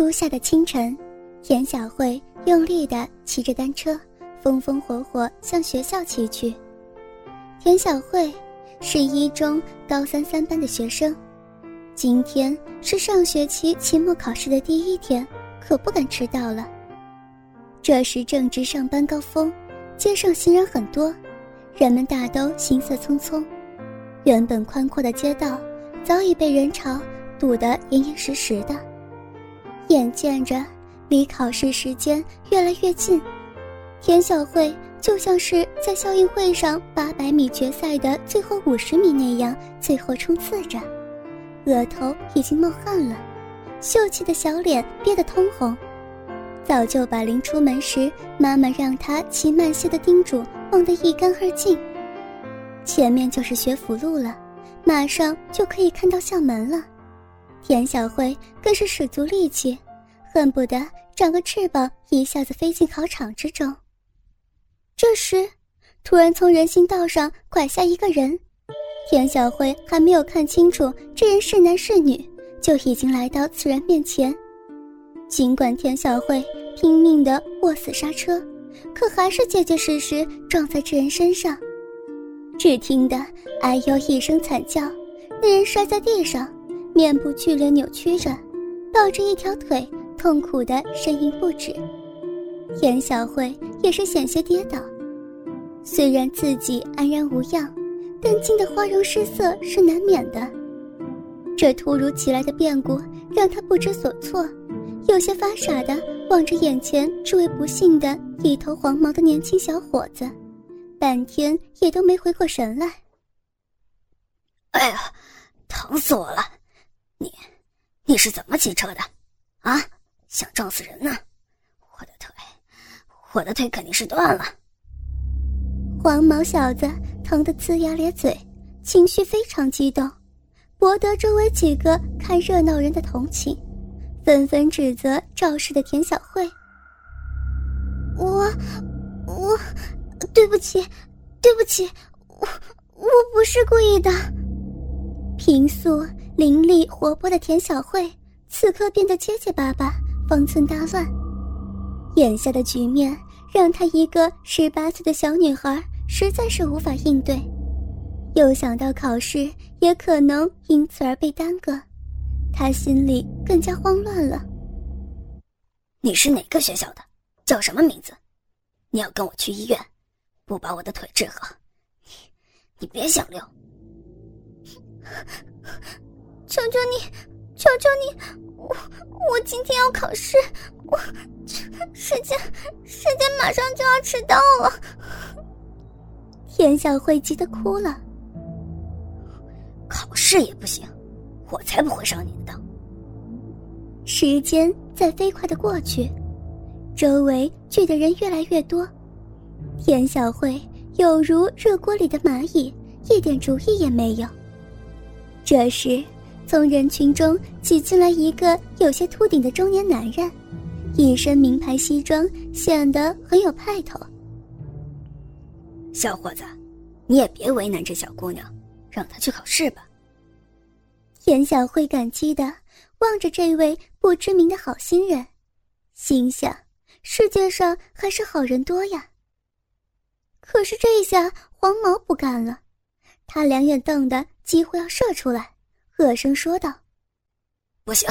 初夏的清晨，田小慧用力地骑着单车，风风火火向学校骑去。田小慧是一中高三三班的学生，今天是上学期期末考试的第一天，可不敢迟到了。这时正值上班高峰，街上行人很多，人们大都行色匆匆，原本宽阔的街道早已被人潮堵得严严实实的。眼见着离考试时间越来越近，田小慧就像是在校运会上八百米决赛的最后五十米那样，最后冲刺着，额头已经冒汗了，秀气的小脸憋得通红，早就把临出门时妈妈让她骑慢些的叮嘱忘得一干二净。前面就是学府路了，马上就可以看到校门了。田小慧更是使足力气，恨不得长个翅膀，一下子飞进考场之中。这时，突然从人行道上拐下一个人，田小慧还没有看清楚这人是男是女，就已经来到此人面前。尽管田小慧拼命的握死刹车，可还是结结实实撞在这人身上。只听得“哎呦”一声惨叫，那人摔在地上。面部剧烈扭曲着，抱着一条腿，痛苦的呻吟不止。严小慧也是险些跌倒，虽然自己安然无恙，但惊得花容失色是难免的。这突如其来的变故让她不知所措，有些发傻的望着眼前这位不幸的一头黄毛的年轻小伙子，半天也都没回过神来。哎呀，疼死我了！你，你是怎么骑车的？啊，想撞死人呢？我的腿，我的腿肯定是断了。黄毛小子疼得呲牙咧嘴，情绪非常激动，博得周围几个看热闹人的同情，纷纷指责肇事的田小慧。我，我，对不起，对不起，我我不是故意的。平素。伶俐活泼的田小慧此刻变得结结巴巴，方寸大乱。眼下的局面让她一个十八岁的小女孩实在是无法应对，又想到考试也可能因此而被耽搁，她心里更加慌乱了。你是哪个学校的？叫什么名字？你要跟我去医院，不把我的腿治好，你你别想溜。求求你，求求你！我我今天要考试，我时间时间马上就要迟到了。田小慧急得哭了。考试也不行，我才不会上你的当。时间在飞快的过去，周围聚的人越来越多，田小慧有如热锅里的蚂蚁，一点主意也没有。这时。从人群中挤进来一个有些秃顶的中年男人，一身名牌西装，显得很有派头。小伙子，你也别为难这小姑娘，让她去考试吧。田小慧感激的望着这位不知名的好心人，心想：世界上还是好人多呀。可是这下黄毛不干了，他两眼瞪得几乎要射出来。恶声说道：“不行，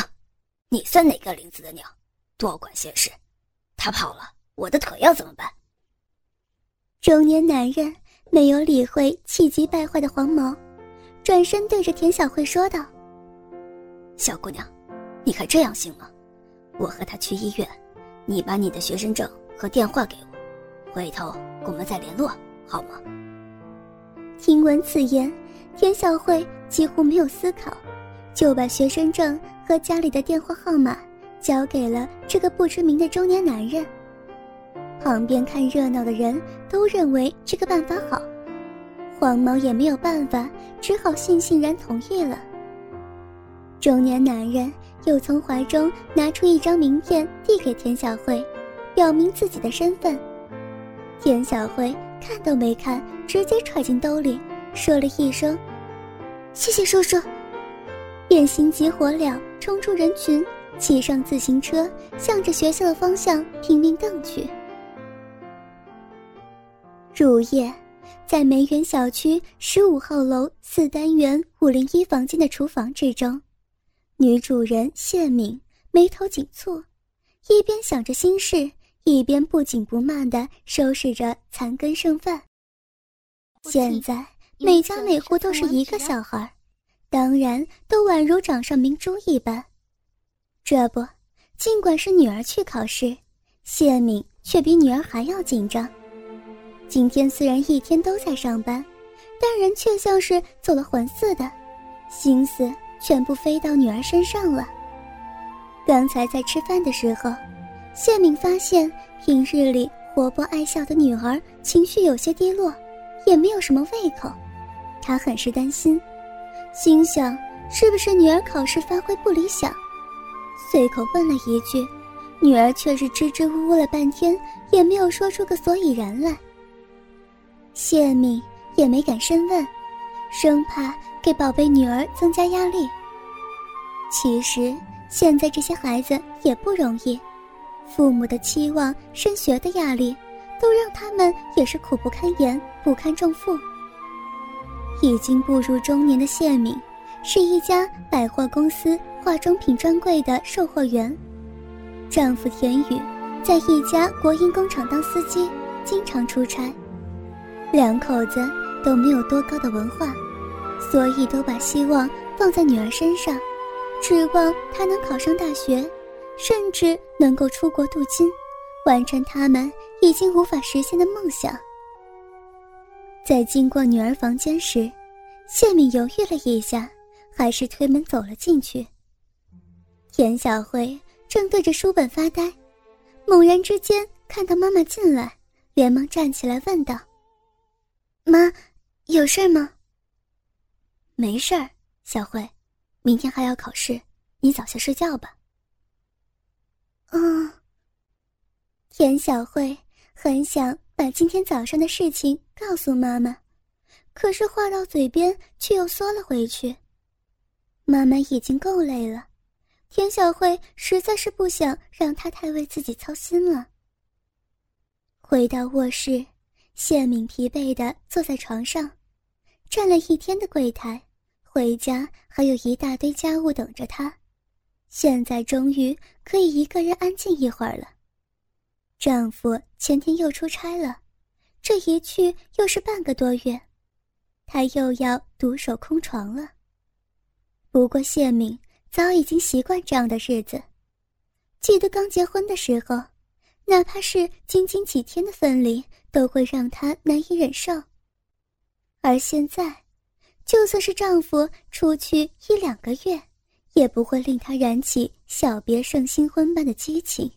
你算哪个林子的鸟？多管闲事！他跑了，我的腿要怎么办？”中年男人没有理会气急败坏的黄毛，转身对着田小慧说道：“小姑娘，你看这样行吗？我和他去医院，你把你的学生证和电话给我，回头我们再联络，好吗？”听闻此言。田小慧几乎没有思考，就把学生证和家里的电话号码交给了这个不知名的中年男人。旁边看热闹的人都认为这个办法好，黄毛也没有办法，只好悻悻然同意了。中年男人又从怀中拿出一张名片递给田小慧，表明自己的身份。田小慧看都没看，直接揣进兜里，说了一声。谢谢叔叔，便心急火燎冲出人群，骑上自行车，向着学校的方向拼命蹬去。入夜，在梅园小区十五号楼四单元五零一房间的厨房之中，女主人谢敏眉头紧蹙，一边想着心事，一边不紧不慢地收拾着残羹剩饭。现在每家每户都是一个小孩，当然都宛如掌上明珠一般。这不，尽管是女儿去考试，谢敏却比女儿还要紧张。今天虽然一天都在上班，但人却像是走了魂似的，心思全部飞到女儿身上了。刚才在吃饭的时候，谢敏发现平日里活泼爱笑的女儿情绪有些低落，也没有什么胃口，她很是担心，心想是不是女儿考试发挥不理想，随口问了一句，女儿却是支支吾吾了半天，也没有说出个所以然来。谢敏也没敢深问，生怕给宝贝女儿增加压力。其实现在这些孩子也不容易，父母的期望、升学的压力，都让他们也是苦不堪言、不堪重负。已经步入中年的谢敏，是一家百货公司化妆品专柜的售货员，丈夫田宇在一家国营工厂当司机，经常出差。两口子都没有多高的文化，所以都把希望放在女儿身上，指望她能考上大学，甚至能够出国镀金，完成他们已经无法实现的梦想。在经过女儿房间时，谢敏犹豫了一下，还是推门走了进去。田小慧正对着书本发呆，猛然之间看到妈妈进来，连忙站起来问道。妈，有事吗？没事儿，小慧，明天还要考试，你早些睡觉吧。嗯。田小慧很想把今天早上的事情告诉妈妈，可是话到嘴边却又缩了回去。妈妈已经够累了，田小慧实在是不想让她太为自己操心了。回到卧室。谢敏疲惫地坐在床上，站了一天的柜台，回家还有一大堆家务等着她。现在终于可以一个人安静一会儿了。丈夫前天又出差了，这一去又是半个多月，她又要独守空床了。不过谢敏早已经习惯这样的日子，记得刚结婚的时候。哪怕是仅仅几天的分离，都会让她难以忍受。而现在，就算是丈夫出去一两个月，也不会令她燃起小别胜新婚般的激情。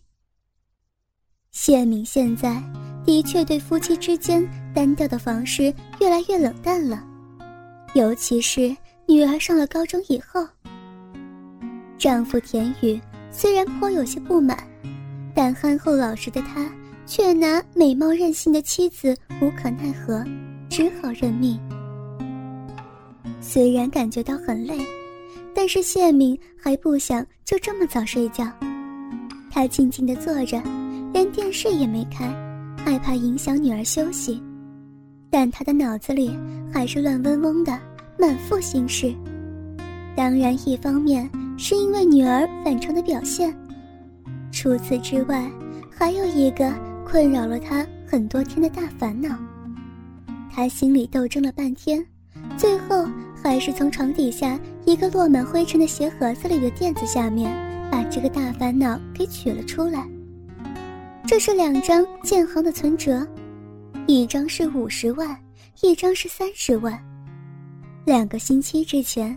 谢敏现在的确对夫妻之间单调的房事越来越冷淡了，尤其是女儿上了高中以后。丈夫田宇虽然颇有些不满。但憨厚老实的他却拿美貌任性的妻子无可奈何，只好认命。虽然感觉到很累，但是谢敏还不想就这么早睡觉。她静静地坐着，连电视也没开，害怕影响女儿休息。但她的脑子里还是乱嗡嗡的，满腹心事。当然，一方面是因为女儿反常的表现。除此之外，还有一个困扰了他很多天的大烦恼。他心里斗争了半天，最后还是从床底下一个落满灰尘的鞋盒子里的垫子下面，把这个大烦恼给取了出来。这是两张建行的存折，一张是五十万，一张是三十万。两个星期之前，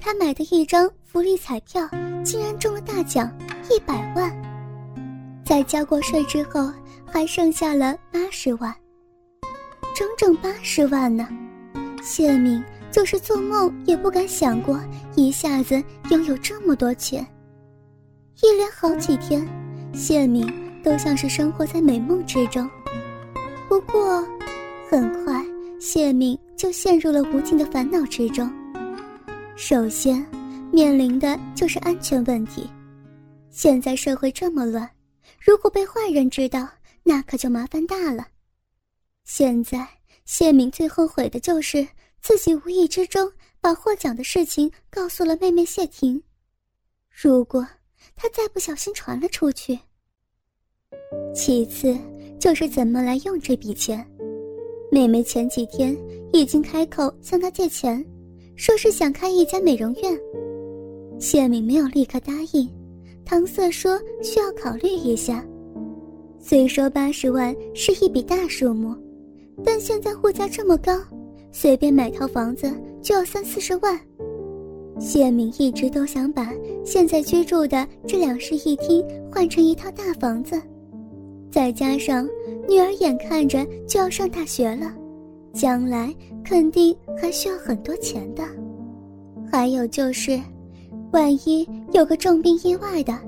他买的一张福利彩票竟然中了大奖，一百万。在交过税之后，还剩下了八十万，整整八十万呢。谢敏就是做梦也不敢想过一下子拥有这么多钱。一连好几天，谢敏都像是生活在美梦之中。不过，很快谢敏就陷入了无尽的烦恼之中。首先，面临的就是安全问题。现在社会这么乱，如果被坏人知道，那可就麻烦大了。现在谢敏最后悔的就是自己无意之中把获奖的事情告诉了妹妹谢婷。如果她再不小心传了出去，其次就是怎么来用这笔钱。妹妹前几天已经开口向她借钱，说是想开一家美容院。谢敏没有立刻答应，搪塞说需要考虑一下。虽说八十万是一笔大数目。但现在物价这么高，随便买套房子就要三四十万。谢敏一直都想把现在居住的这两室一厅换成一套大房子，再加上女儿眼看着就要上大学了，将来肯定还需要很多钱的。还有就是，万一有个重病意外的，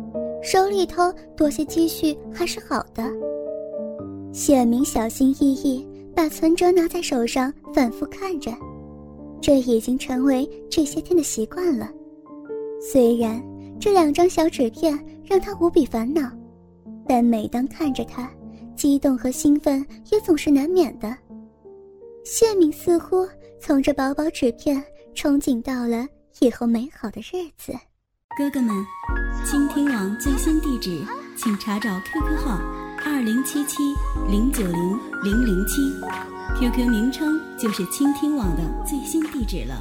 手里头多些积蓄还是好的。谢明小心翼翼。把存折拿在手上，反复看着，这已经成为这些天的习惯了。虽然这两张小纸片让他无比烦恼，但每当看着它，激动和兴奋也总是难免的。谢敏似乎从这薄薄纸片憧憬到了以后美好的日子。哥哥们，倾听网最新地址，请查找 QQ 号。二零七七零九零零零七，QQ 名称就是倾听网的最新地址了。